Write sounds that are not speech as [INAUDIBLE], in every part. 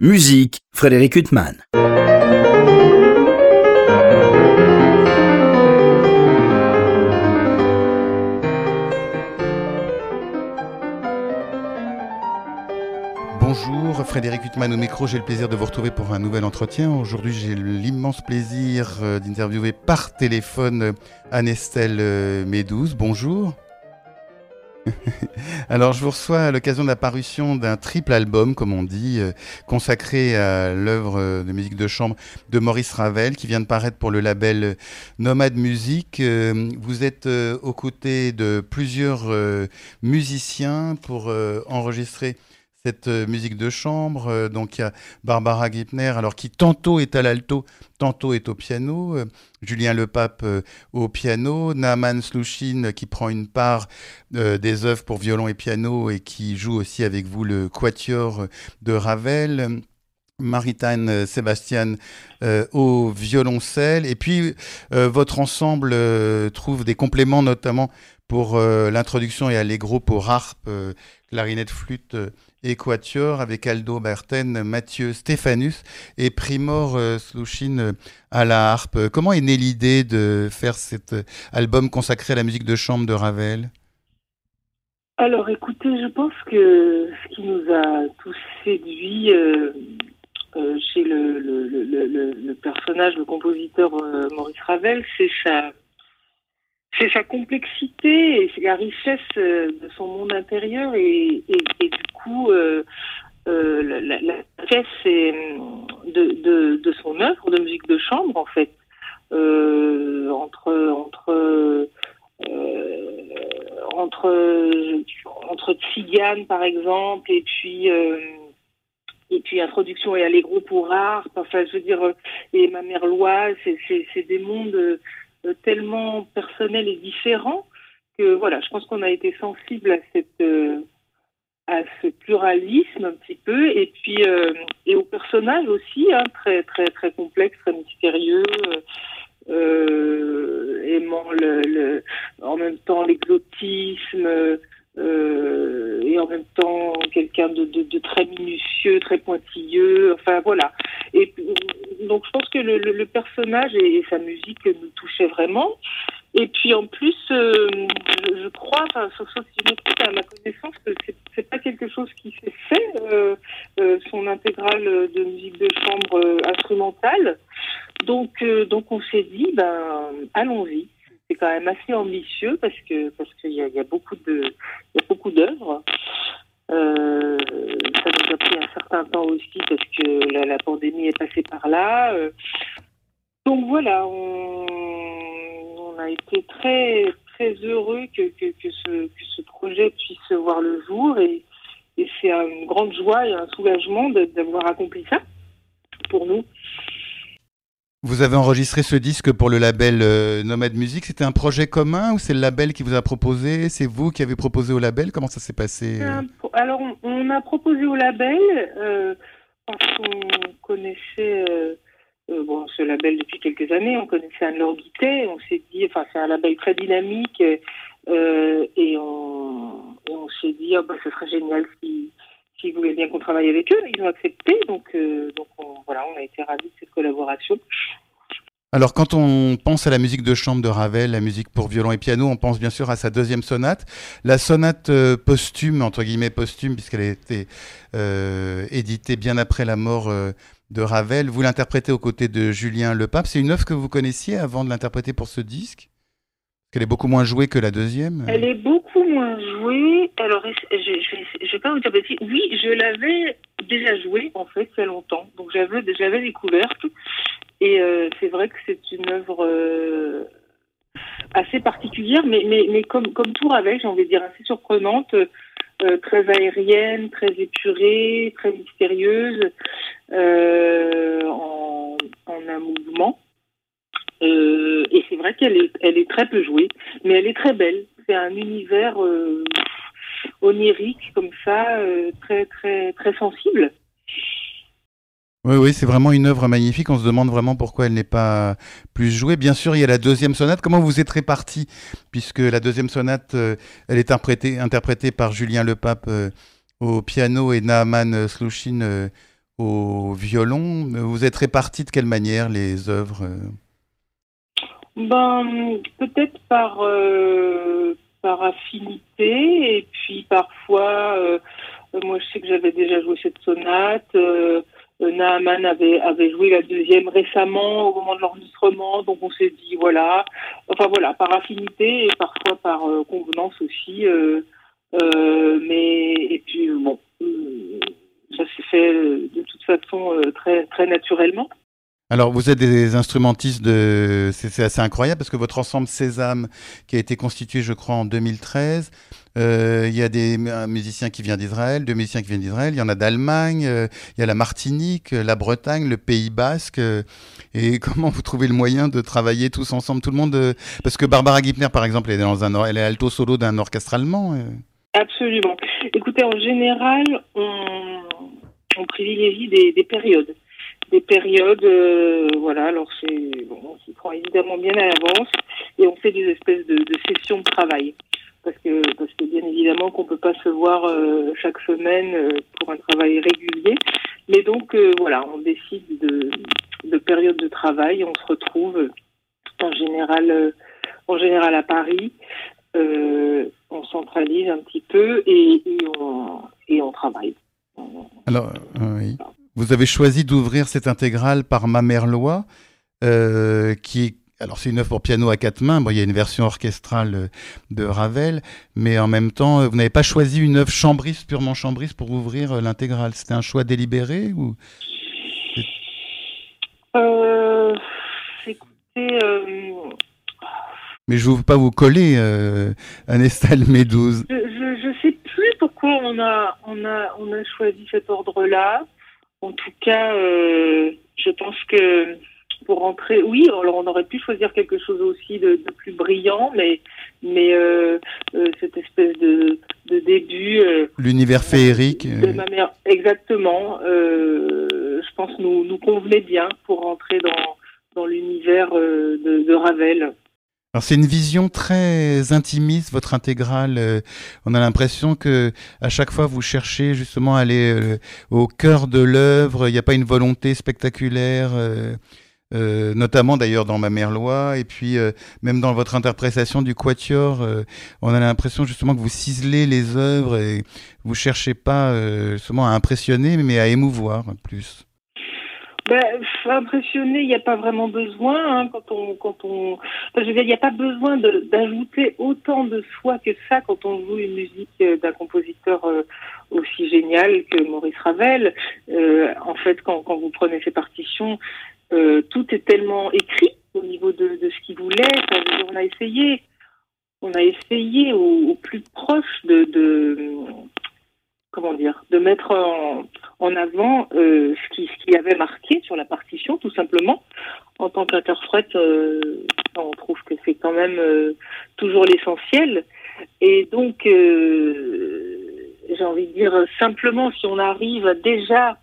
Musique, Frédéric Huttman. Bonjour, Frédéric Huttman au micro, j'ai le plaisir de vous retrouver pour un nouvel entretien. Aujourd'hui, j'ai l'immense plaisir euh, d'interviewer par téléphone euh, Anne-Estelle euh, Médouze. Bonjour. [LAUGHS] Alors, je vous reçois à l'occasion de la parution d'un triple album, comme on dit, euh, consacré à l'œuvre euh, de musique de chambre de Maurice Ravel, qui vient de paraître pour le label Nomade Musique. Euh, vous êtes aux côtés de plusieurs musiciens pour enregistrer cette musique de chambre. donc il y a Barbara Gipner, alors qui tantôt est à l'alto, tantôt est au piano. Julien Lepape euh, au piano, Naaman Slouchine qui prend une part euh, des œuvres pour violon et piano et qui joue aussi avec vous le quatuor de Ravel. Maritane Sébastien euh, au violoncelle. Et puis, votre ensemble trouve des compléments, notamment pour l'introduction et allegro pour harpe, clarinette, flûte Équateur avec Aldo Berten, Mathieu Stéphanus et Primor euh, Slouchine euh, à la harpe. Comment est née l'idée de faire cet euh, album consacré à la musique de chambre de Ravel? Alors écoutez, je pense que ce qui nous a tous séduits chez le, personnage, le compositeur Maurice Ravel, c'est sa c'est sa complexité et la richesse euh, de son monde intérieur et, du coup euh, euh, la, richesse de, son œuvre de musique de chambre en fait. Entre entre entre entre par exemple et puis et puis introduction et allegro pour art enfin je veux dire et ma mère Loise c'est des mondes tellement personnel et différent que voilà, je pense qu'on a été sensible à cette euh, à ce pluralisme un petit peu et puis euh, et au personnage aussi hein, très très très complexe, très mystérieux. aimant le, le, en même temps l'exotisme, euh, et en même temps quelqu'un de, de, de, très minutieux, très pointilleux. Enfin voilà. Et donc je pense que le, le, personnage et, sa musique nous touchaient vraiment. Et puis en plus, euh, je, crois, enfin, sauf, si je me à ma connaissance, que c'est pas quelque chose qui s'est fait, euh, euh, son intégrale de musique de chambre instrumentale. Donc, donc on s'est dit, ben, allons-y c'est quand même assez ambitieux parce que parce qu'il y, a, beaucoup de il y a beaucoup d'œuvres. Euh, ça nous a pris un certain temps aussi parce que la, pandémie est passée par là. Euh. donc voilà, on, on, a été très très heureux que, que, que, ce, que ce projet puisse voir le jour et, et c'est une grande joie et un soulagement d'avoir accompli ça pour nous. Vous avez enregistré ce disque pour le label euh, Nomad Music. C'était un projet commun ou c'est le label qui vous a proposé? C'est vous qui avez proposé au label? Comment ça s'est passé? Alors, on, a proposé au label euh, parce qu'on connaissait euh, bon, ce label depuis quelques années. On connaissait Anne-Laure On s'est dit, enfin, c'est un label très dynamique et on, s'est dit, oh, bah, ce serait génial si qui voulaient bien qu'on travaille avec eux. Ils ont accepté, donc, euh, voilà, on a été ravis de cette collaboration. Alors quand on pense à la musique de chambre de Ravel, la musique pour violon et piano, on pense bien sûr à sa deuxième sonate, la sonate euh, posthume, entre guillemets posthume, puisqu'elle a été euh, éditée bien après la mort de Ravel. Vous l'interprétez aux côtés de Julien Lepape. C'est une œuvre que vous connaissiez avant de l'interpréter pour ce disque? Qu'elle est beaucoup moins jouée que la deuxième Elle est beaucoup moins jouée. Alors, je ne vais pas vous dire Oui, je l'avais déjà jouée, en fait, il y a longtemps. Donc, j'avais déjà découverte. Et euh, c'est vrai que c'est une œuvre euh, assez particulière, mais, mais, mais comme, comme tout Ravel, j'ai envie de dire, assez surprenante, euh, très aérienne, très épurée, très mystérieuse, en un mouvement. Euh, et c'est vrai qu'elle est, elle est très peu jouée, mais elle est très belle. C'est un univers euh, onirique comme ça, euh, très très très sensible. Oui, oui, c'est vraiment une œuvre magnifique. On se demande vraiment pourquoi elle n'est pas plus jouée. Bien sûr, il y a la deuxième sonate. Comment vous êtes répartis Puisque la deuxième sonate, elle est interprétée, interprétée par Julien Lepape au piano et Naaman Slouchine au violon. Vous êtes répartis de quelle manière les œuvres ben, peut-être par par affinité et puis parfois moi je sais que j'avais déjà joué cette sonate Naaman avait, avait joué la deuxième récemment au moment de l'enregistrement, donc on s'est dit voilà, enfin voilà, par affinité et parfois par euh, convenance aussi, euh, euh, mais et puis bon, ça s'est fait de toute façon très très naturellement. Alors, vous êtes des instrumentistes de. C'est assez incroyable parce que votre ensemble Sésame, qui a été constitué, je crois, en 2013, euh, il y a des musiciens qui viennent d'Israël, deux musiciens qui viennent d'Israël, il y en a d'Allemagne, euh, il y a la Martinique, la Bretagne, le Pays Basque. Euh, et [LAUGHS] comment vous trouvez le moyen de travailler tous ensemble, tout le monde Parce que Barbara Gipner, par exemple, elle est, dans un, elle est alto solo d'un orchestre allemand. Absolument. Écoutez, en général, on, privilégie des périodes des périodes, euh, voilà, alors c'est, bon, on s'y prend évidemment bien à l'avance et on fait des espèces de, de, sessions de travail. Parce que, parce que bien évidemment qu'on peut pas se voir euh, chaque semaine euh, pour un travail régulier. Mais donc, voilà, on décide de, de périodes de travail, on se retrouve en général, en général à Paris. on centralise un petit peu et, et, on, et on travaille. Alors, oui. Vous avez choisi d'ouvrir cette intégrale par Ma Mère Loi, euh, qui alors c'est une œuvre pour piano à quatre mains. Bon, il y a une version orchestrale euh, de Ravel, mais en même temps, vous n'avez pas choisi une œuvre chambriste, purement chambriste, pour ouvrir euh, l'intégrale. C'était un choix délibéré ou? Euh, Écoutez. Mais je ne veux pas vous coller, euh, Anestal Médouze. Je ne sais plus pourquoi on a, on a, on a choisi cet ordre-là. En tout cas, euh, je pense que pour rentrer, oui, alors on aurait pu choisir quelque chose aussi de, plus brillant, mais mais euh, euh, cette espèce de, de début. L'univers féerique. De ma mère, exactement. je pense nous nous convenait bien pour rentrer dans dans l'univers de, de Ravel. Alors c'est une vision très intimiste, votre intégrale. Euh, on a l'impression que à chaque fois vous cherchez justement à aller euh, au cœur de l'œuvre. Il n'y a pas une volonté spectaculaire, euh, notamment d'ailleurs dans Ma Mère Loi, et puis même dans votre interprétation du Quatuor, on a l'impression justement que vous ciselez les œuvres et vous cherchez pas seulement à impressionner, mais à émouvoir plus. Ben, impressionner, il n'y a pas vraiment besoin. Hein, quand on, quand on, je veux dire, il n'y a pas besoin d'ajouter autant de soi que ça quand on joue une musique euh, d'un compositeur euh, aussi génial que Maurice Ravel. Euh, en fait, quand, quand vous prenez ces partitions, tout est tellement écrit au niveau de, de ce qu'il voulait. on a essayé, on a essayé au, au plus proche de, de comment dire, de mettre en, en avant euh, ce qui ce qui avait marqué sur la partition, tout simplement. En tant qu'interprète, euh, on trouve que c'est quand même euh, toujours l'essentiel. Et donc, euh, j'ai envie de dire simplement, si on arrive déjà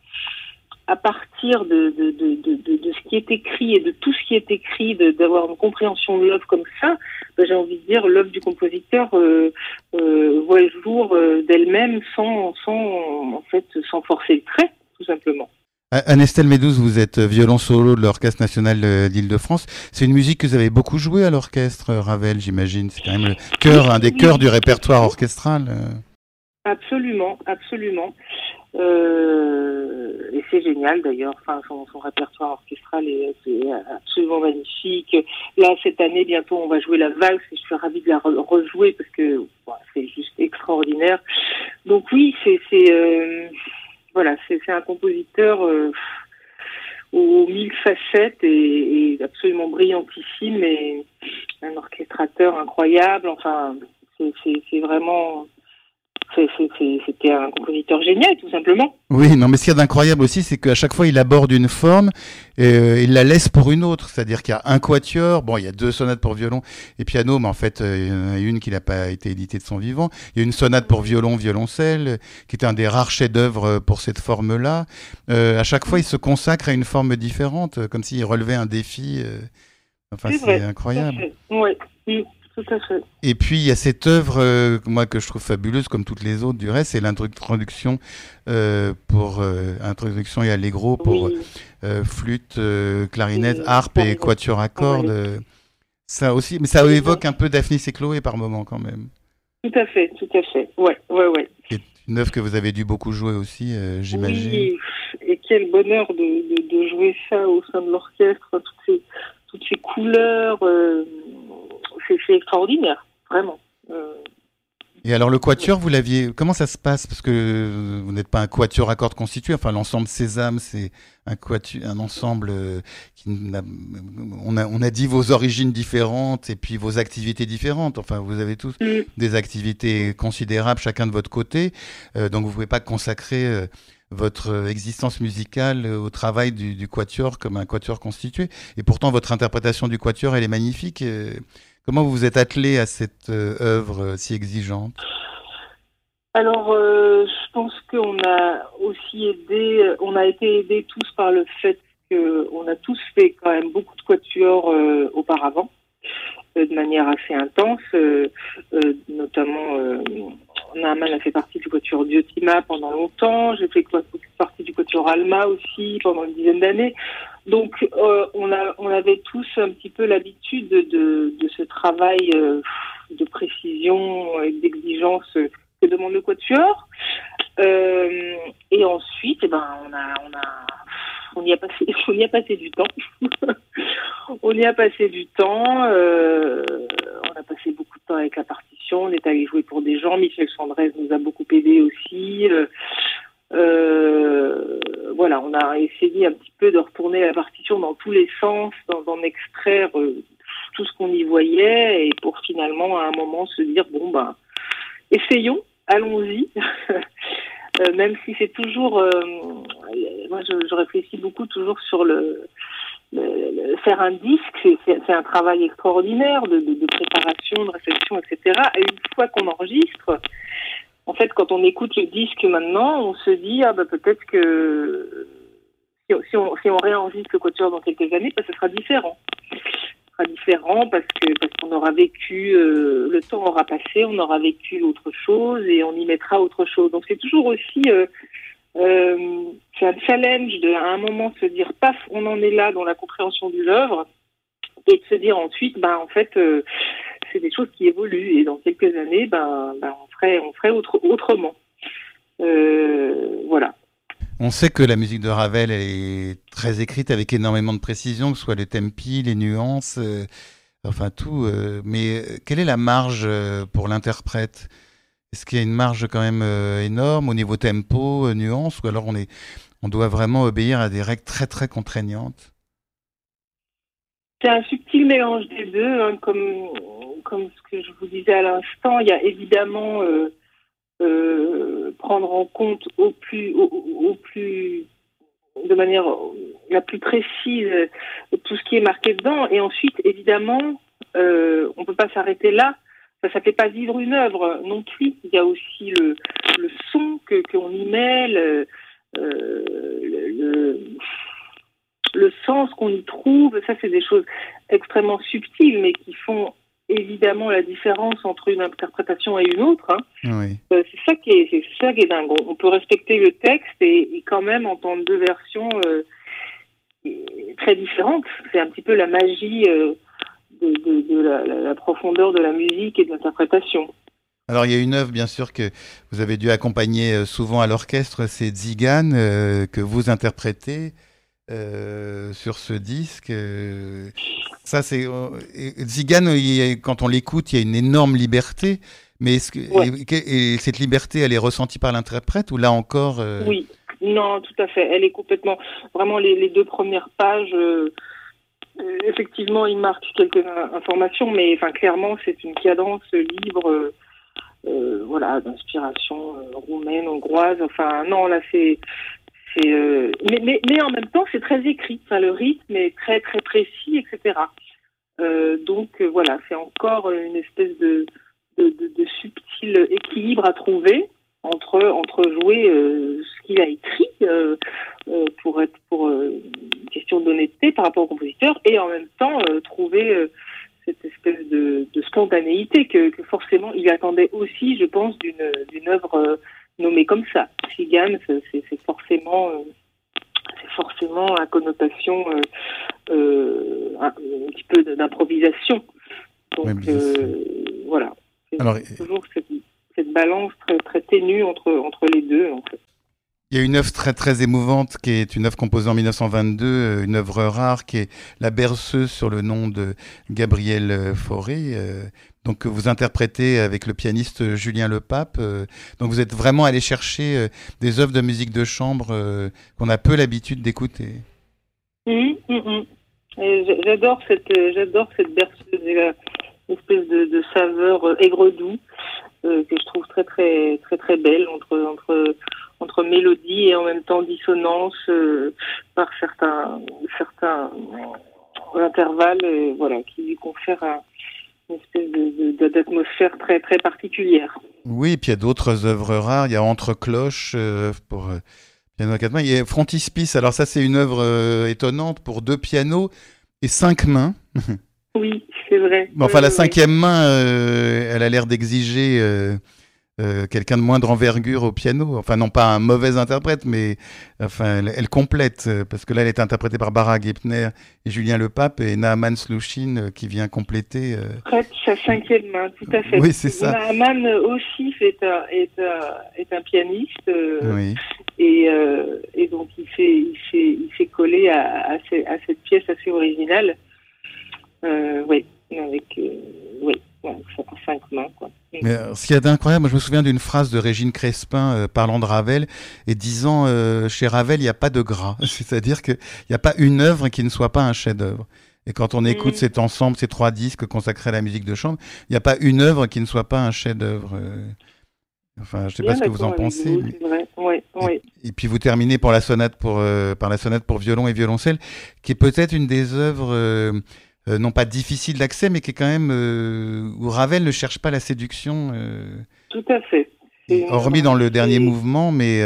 à partir de, de, de, de, ce qui est écrit et de tout ce qui est écrit, d'avoir une compréhension de l'œuvre comme ça, ben, j'ai envie de dire l'œuvre du compositeur euh, euh, voit le jour euh, d'elle-même sans, sans, en fait, sans forcer le trait, tout simplement. Anestel Médouze, vous êtes violon solo de l'Orchestre national d'Île-de-France. C'est une musique que vous avez beaucoup jouée à l'orchestre Ravel, j'imagine. C'est quand même le cœur, un des cœurs du répertoire orchestral. Absolument, absolument. Euh, et c'est génial d'ailleurs. Enfin, son, répertoire orchestral est, absolument magnifique. Là, cette année, bientôt, on va jouer la valse et je suis ravie de la rejouer parce que c'est juste extraordinaire. Donc oui, c'est euh, voilà, un compositeur euh, aux mille facettes et, et, absolument brillantissime et un orchestrateur incroyable. Enfin, c'est vraiment c'était un compositeur génial, tout simplement. Oui, non, mais ce qu'il y a d'incroyable aussi, c'est qu'à chaque fois, il aborde une forme et euh, il la laisse pour une autre. C'est-à-dire qu'il y a un quatuor, bon, il y a deux sonates pour violon et piano, mais en fait, euh, il y en a une qui n'a pas été éditée de son vivant. Il y a une sonate pour violon, violoncelle, qui est un des rares chefs-d'œuvre pour cette forme-là. Euh, à chaque fois, il se consacre à une forme différente, comme s'il relevait un défi. enfin, c'est incroyable. Oui, tout à fait. Et puis il y a cette œuvre, euh, moi que je trouve fabuleuse, comme toutes les autres du reste, c'est l'introduction euh, pour euh, introduction et allegro pour Oui, euh, flûte, euh, clarinette, Et harpe et quatuor à cordes. Ça aussi, mais ça évoque un peu Daphnis et Chloé par moment quand même. tout à fait, tout à fait. Ouais, ouais, ouais. C'est une œuvre que vous avez dû beaucoup jouer aussi, j'imagine. Oui, et quel bonheur de, de, de jouer ça au sein de l'orchestre, toutes ces, toutes ces couleurs, c'est extraordinaire, vraiment. Euh, Et alors le quatuor, vous l'aviez. Comment ça se passe? Parce que vous n'êtes pas un quatuor à cordes constitué. Enfin, l'ensemble Sésame, c'est un quatu... un ensemble euh, qui n'a... on a on a dit vos origines différentes et puis vos activités différentes. Enfin, vous avez tous Mm. des activités considérables chacun de votre côté. Euh, donc vous pouvez pas consacrer votre existence musicale au travail du, du quatuor comme un quatuor constitué. Et pourtant, votre interprétation du quatuor, elle est magnifique. Comment vous vous êtes attelé à cette euh, œuvre euh, si exigeante? Alors, euh, je pense qu'on a aussi aidé, on a été aidés tous par le fait qu'on a tous fait quand même beaucoup de quatuors auparavant, de manière assez intense, notamment Naaman a fait partie du quatuor Diotima pendant longtemps, j'ai fait partie du quatuor Alma aussi pendant une dizaine d'années. Donc, euh, on, a, on avait tous un petit peu l'habitude de, de, de ce travail euh, de précision et d'exigence que demande le quatuor. Euh, et ensuite, eh ben, on a, on a, on y a passé, [LAUGHS] on y a passé du temps. [LAUGHS] on y a passé du temps. euh, on a passé beaucoup de temps avec la partition. On est allé jouer pour des gens. Michel Chandrez nous a beaucoup aidé aussi. Euh, euh, voilà, on a essayé un petit peu de retourner la partition dans tous les sens, d'en extraire euh, tout ce qu'on y voyait, et pour finalement à un moment se dire bon ben, essayons, allons-y. [LAUGHS] Euh, même si c'est toujours, euh, moi je, réfléchis beaucoup toujours sur le, le- le- faire un disque, c'est un travail extraordinaire de, de, de préparation, de réflexion, etc. Et une fois qu'on enregistre, en fait, quand on écoute le disque maintenant, on se dit ah bah peut-être que si, on, réenregistre le quatuor dans quelques années, bah, ce sera différent. Ce sera différent parce que parce qu'on aura vécu, euh, le temps aura passé, on aura vécu autre chose et on y mettra autre chose. Donc c'est toujours aussi euh, euh, c'est un challenge de à un moment se dire paf, on en est là dans la compréhension de l'œuvre et de se dire ensuite ben en fait c'est des choses qui évoluent et dans quelques années ben, ben on ferait on ferait autre, autrement. Euh, voilà. On sait que la musique de Ravel elle est très écrite avec énormément de précision, que ce soit les tempi, les nuances, euh, enfin tout. euh, mais quelle est la marge pour l'interprète? Est-ce qu'il y a une marge quand même énorme au niveau tempo, nuances, ou alors on est, on doit vraiment obéir à des règles très très contraignantes? C'est un subtil mélange des deux, hein, comme, comme ce que je vous disais à l'instant. Il y a évidemment euh, euh, prendre en compte au plus, au, plus, de manière la plus précise euh, tout ce qui est marqué dedans. Et ensuite, évidemment, on ne peut pas s'arrêter là. Ça ne fait pas vivre une œuvre non plus. Il y a aussi le, son que qu'on y met, le le sens qu'on y trouve, ça c'est des choses extrêmement subtiles, mais qui font évidemment la différence entre une interprétation et une autre. hein. Oui. Euh, c'est ça qui est, c'est ça qui est dingue. On- peut respecter le texte et, et quand même entendre deux versions euh, très différentes. C'est un petit peu la magie euh, de, de- de la, la- la profondeur de la musique et de l'interprétation. Alors il y a une œuvre bien sûr que vous avez dû accompagner souvent à l'orchestre, c'est Zigan que vous interprétez euh, sur ce disque. euh, ça c'est Zigan, il quand on l'écoute, il y a une énorme liberté. Mais est-ce que Ouais. et, cette liberté, elle est ressentie par l'interprète ou là encore euh, Oui, non, tout à fait. Elle est complètement. Vraiment, les, les deux premières pages, effectivement, il marque quelques in- informations, mais enfin, clairement, c'est une cadence libre, voilà, d'inspiration roumaine, hongroise. Enfin, non, là, c'est. Euh, mais, en même temps, c'est très écrit. Enfin, le rythme est très, très précis, etc. Euh, donc, euh, voilà, c'est encore une espèce de, subtil équilibre à trouver entre entre jouer ce qu'il a écrit pour être pour une question d'honnêteté par rapport au compositeur et en même temps trouver cette espèce de, spontanéité que, forcément il attendait aussi, je pense, d'une œuvre nommée comme ça. Cigane, c'est forcément c'est forcément à connotation un, petit peu d'improvisation. Donc voilà. Alors, toujours cette, cette, balance très, très ténue entre, entre les deux en fait. Il y a une œuvre très très émouvante qui est une œuvre composée en 1922, euh, une œuvre rare qui est La berceuse sur le nom de Gabriel euh, Fauré. Euh, donc vous interprétez avec le pianiste Julien Lepape. Donc vous êtes vraiment allé chercher des œuvres de musique de chambre qu'on a peu l'habitude d'écouter. Mmh, mmh, mmh. J'adore cette j'adore cette berceuse, une espèce de, saveur aigre-doux que je trouve très très très très belle entre entre entre mélodie et en même temps dissonance euh, par certains certains intervalles euh, voilà qui lui confèrent une espèce d'atmosphère très très particulière. Oui, et puis il y a d'autres œuvres rares. Il y a Entre cloches euh, pour piano à quatre mains. Il y a Frontispice. Alors ça, c'est une œuvre étonnante pour deux pianos et cinq mains. [LAUGHS] Oui, c'est vrai. enfin, la cinquième main, elle a l'air d'exiger euh, quelqu'un de moindre envergure au piano. Enfin, non pas un mauvais interprète, mais enfin, elle, complète, euh, parce que là, elle est interprétée par Bara Gepner et Julien Lepape et Naaman Slouchine euh, qui vient compléter. Prête sa cinquième main, tout à fait. Oui, c'est ça. Naaman aussi est un, est est un pianiste. oui. Et, et, donc, il s'est il il s'est collé à, à, cette pièce assez originale. oui, avec. oui cinq mains. Mais, euh, ce qu'il y a d'incroyable, je me souviens d'une phrase de Régine Crespin euh, parlant de Ravel et disant euh, chez Ravel, il n'y a pas de gras. [LAUGHS] C'est-à-dire qu'il n'y a pas une œuvre qui ne soit pas un chef-d'œuvre. Et quand on écoute mm. cet ensemble, ces trois disques consacrés à la musique de chambre, il n'y a pas une œuvre qui ne soit pas un chef-d'œuvre. Enfin, je ne sais pas ce que vous en pensez. Et, puis vous terminez pour la sonate pour, par la sonate pour violon et violoncelle, qui est peut-être une des œuvres euh, non pas difficile d'accès, mais qui est quand même euh, où Ravel ne cherche pas la séduction. Euh, Tout à fait. Hormis dans le dernier mouvement, mais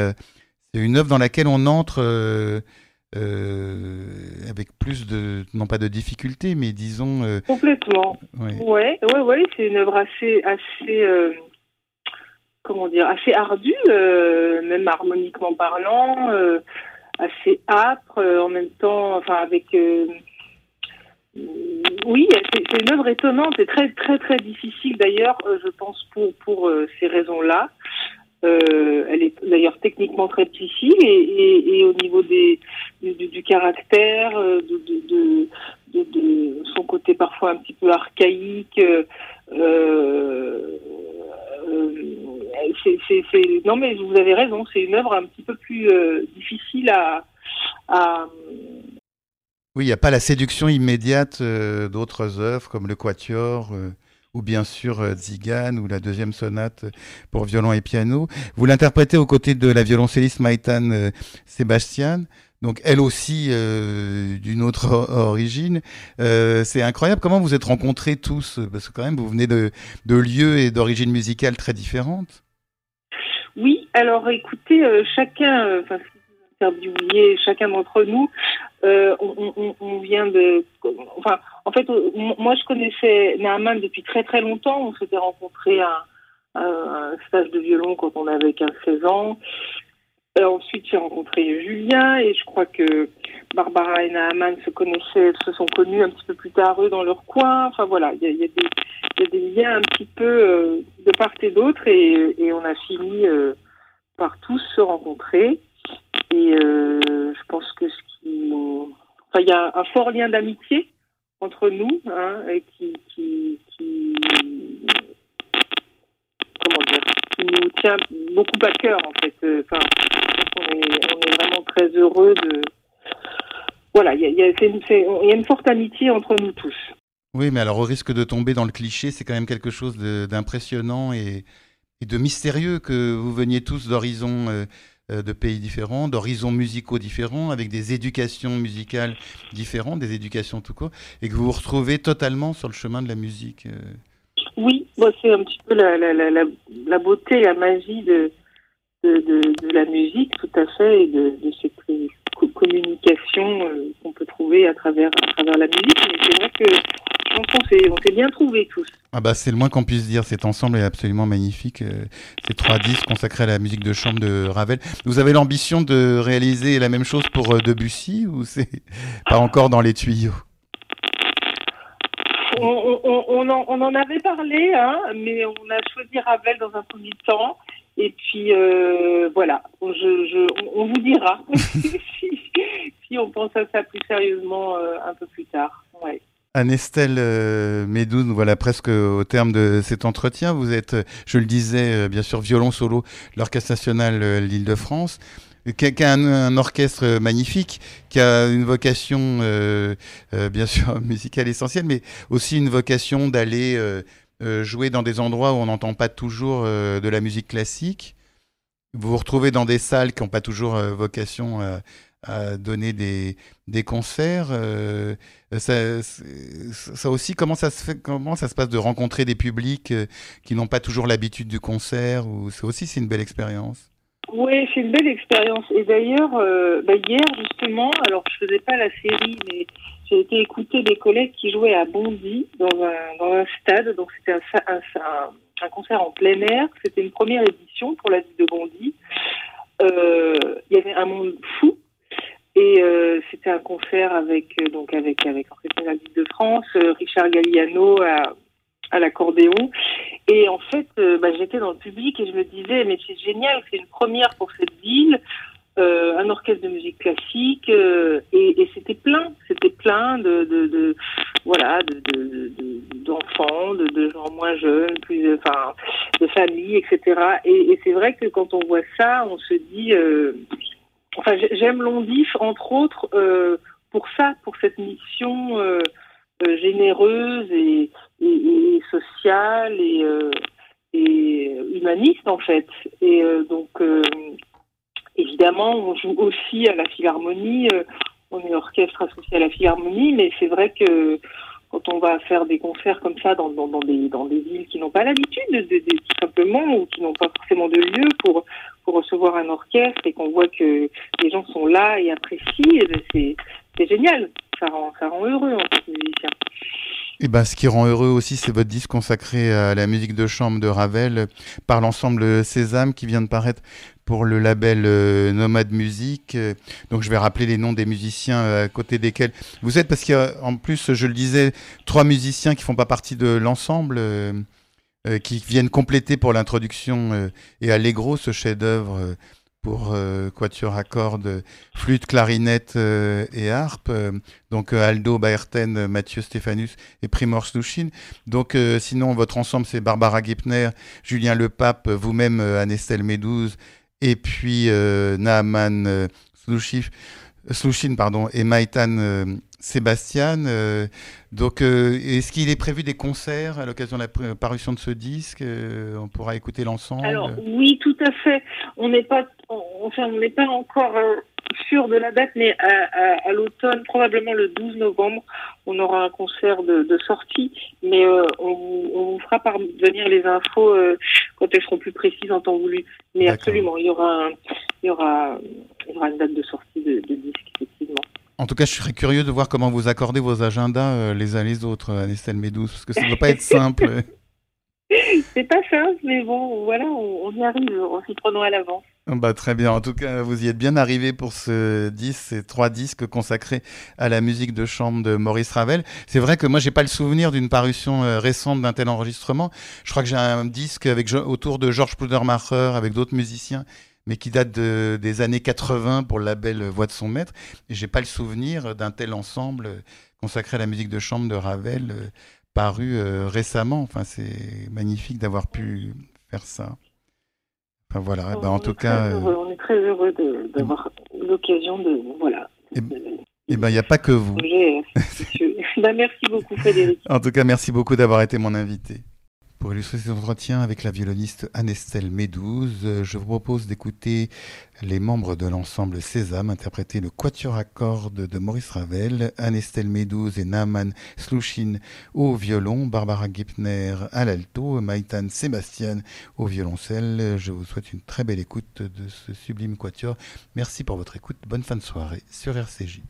c'est une œuvre dans laquelle on entre avec plus de, non pas de difficulté, mais disons. Complètement. Oui, ouais, ouais, ouais, c'est une œuvre assez, assez, comment dire, assez ardue, même harmoniquement parlant, assez âpre, en même temps, enfin avec oui, c'est une œuvre étonnante et très très très difficile d'ailleurs, euh, je pense pour pour euh, ces raisons-là. Euh, elle est d'ailleurs techniquement très difficile et, au niveau du, caractère, de, son côté parfois un petit peu archaïque. non mais vous avez raison, c'est une œuvre un petit peu plus difficile à oui, il n'y a pas la séduction immédiate euh, d'autres œuvres comme le Quatuor euh, ou bien sûr euh, Zigane ou la deuxième sonate pour violon et piano. Vous l'interprétez aux côtés de la violoncelliste Maïtan Sébastien. Donc elle aussi d'une autre origine. c'est incroyable comment vous êtes rencontrés tous, parce que quand même vous venez de, lieux et d'origines musicales très différentes. Oui, alors écoutez, chacun, interviewé chacun d'entre nous, euh, on, vient de. Enfin, en fait, moi, je connaissais Naaman depuis très très longtemps. On s'était rencontrés à, un stage de violon quand on avait 15-16 ans. Euh, ensuite, j'ai rencontré Julien et je crois que Barbara et Naaman se connaissaient, se sont connus un petit peu plus tard eux dans leur coin. Enfin voilà, il y a, des liens un petit peu euh, de part et d'autre et, on a fini par tous se rencontrer. Et je pense que ce il y a un fort lien d'amitié entre nous, hein, qui, qui, qui, comment dire, qui nous tient beaucoup à cœur en fait. Euh, enfin, on est, on est vraiment très heureux de. Voilà, il y y, y a une forte amitié entre nous tous. Oui, mais alors au risque de tomber dans le cliché, c'est quand même quelque chose d'impressionnant et, de mystérieux que vous veniez tous d'horizons euh, euh, de pays différents, d'horizons musicaux différents, avec des éducations musicales différentes, des éducations tout court, et que vous vous retrouvez totalement sur le chemin de la musique. Euh. Oui, c'est un petit peu la, la, la, la, beauté, la magie de, de, la musique, tout à fait, et de, cette communication euh, qu'on peut trouver à travers, à travers la musique. Mais c'est vrai que pense qu'on s'est bien trouvés tous. Ah bah c'est le moins qu'on puisse dire, cet ensemble est absolument magnifique. Euh, ces trois disques consacrés à la musique de chambre de Ravel. Vous avez l'ambition de réaliser la même chose pour euh, Debussy ou c'est pas encore dans les tuyaux? On, en, avait parlé, hein, mais on a choisi Ravel dans un premier temps. Et puis euh, voilà, on, vous dira [LAUGHS] si, on pense à ça plus sérieusement un peu plus tard. Ouais. Anne-Estelle euh, voilà presque au terme de cet entretien. Vous êtes, je le disais, euh, bien sûr, violon solo, l'Orchestre national euh, L'Île-de-France, qui, a, un, orchestre magnifique, qui a une vocation, bien [LAUGHS] sûr, musicale essentielle, mais aussi une vocation d'aller jouer dans des endroits où on n'entend pas toujours de la musique classique. Vous vous retrouvez dans des salles qui n'ont pas toujours vocation à donner des, des concerts. Euh, ça, ça, aussi, comment ça, se comment ça se passe de rencontrer des publics euh, qui n'ont pas toujours l'habitude du concert ou c'est aussi c'est une belle expérience? Oui, c'est une belle expérience. Et d'ailleurs, euh, bah, hier justement, alors je faisais pas la série, mais j'ai été écouter des collègues qui jouaient à Bondy dans un, dans un stade. Donc c'était un, un, un, concert en plein air. C'était une première édition pour la ville de Bondy. Il y avait un monde fou et euh, c'était un concert avec euh, donc avec avec l'Orchestre de France, euh, Richard Galliano à, l'accordéon. Et en fait, bah, j'étais dans le public et je me disais mais c'est génial, c'est une première pour cette ville. un orchestre de musique classique et, c'était plein, c'était plein de, de, de voilà de, d'enfants, de, de, gens moins jeunes, plus enfin de familles, etc. Et, et c'est vrai que quand on voit ça, on se dit enfin, j'aime Londif, entre autres, euh, pour ça, pour cette mission euh, euh, généreuse et, sociale et, et, humaniste, en fait. Et donc, évidemment, on joue aussi à la Philharmonie. on est orchestre associé à la Philharmonie, mais c'est vrai que quand on va faire des concerts comme ça dans, dans, des, dans des villes qui n'ont pas l'habitude, de, de, tout simplement, ou qui n'ont pas forcément de lieu pour, pour recevoir un orchestre et qu'on voit que les gens sont là et apprécient, eh c'est génial. Ça rend, ça rend heureux en tant que musicien. Et ben, ce qui rend heureux aussi, c'est votre disque consacré à la musique de chambre de Ravel par l'ensemble Sésame qui vient de paraître pour le label euh, Nomade Musique. Donc je vais rappeler les noms des musiciens euh, à côté desquels vous êtes, parce qu'il y a en plus, je le disais, trois musiciens qui font pas partie de l'ensemble, euh, qui viennent compléter pour l'introduction et Allegro, ce chef-d'œuvre pour quatuor à cordes, flûte, clarinette et harpe. donc Aldo Baerten, Mathieu Stéphanus et Primor Slushin. Donc sinon, votre ensemble, c'est Barbara Gipner, Julien Lepape, vous-même, Anestelle Médouze, et puis euh, Naaman euh, Slushin pardon, et Maïtan euh, Sébastien. Euh, donc, est-ce qu'il est prévu des concerts à l'occasion de la parution de ce disque On pourra écouter l'ensemble? Alors, oui, tout à fait. On n'est pas, enfin, on n'est pas encore sûr de la date, mais à, l'automne, probablement le 12 novembre, on aura un concert de, sortie, mais euh, on, vous fera parvenir les infos euh, quand elles seront plus précises en temps voulu. Mais absolument, il y aura, il y aura, une date de sortie de, disque, effectivement. En tout cas, je serais curieux de voir comment vous accordez vos agendas euh, les uns les autres, Anestelle Médouze, parce que ça ne doit pas être simple. [LAUGHS] C'est pas simple, mais bon, voilà, on, y arrive en s'y prenant à l'avance. Bah, très bien. En tout cas, vous y êtes bien arrivé pour ce disque, ces trois disques consacrés à la musique de chambre de Maurice Ravel. C'est vrai que moi, j'ai pas le souvenir d'une parution euh, récente d'un tel enregistrement. Je crois que j'ai un disque avec, autour de Georges Pludermacher avec d'autres musiciens, mais qui date de, des années 80 pour le label Voix de son maître. Et j'ai pas le souvenir d'un tel ensemble consacré à la musique de chambre de Ravel euh, paru euh, récemment. Enfin, c'est magnifique d'avoir pu faire ça. Enfin, voilà, eh ben, en tout cas. Euh, on est très heureux d'avoir l'occasion de. Voilà. Et, eh ben, il n'y a pas que vous. [LAUGHS] [LAUGHS] ben, merci beaucoup, Frédéric. En tout cas, merci beaucoup d'avoir été mon invité. Pour illustrer cet entretien avec la violoniste Anestelle Médouze, je vous propose d'écouter les membres de l'ensemble Sésame interpréter le quatuor à cordes de Maurice Ravel, Anestelle Médouze et Naaman Slushin au violon, Barbara Gipner à l'alto, Maïtan Sébastien au violoncelle. Je vous souhaite une très belle écoute de ce sublime quatuor. Merci pour votre écoute. Bonne fin de soirée sur RCJ.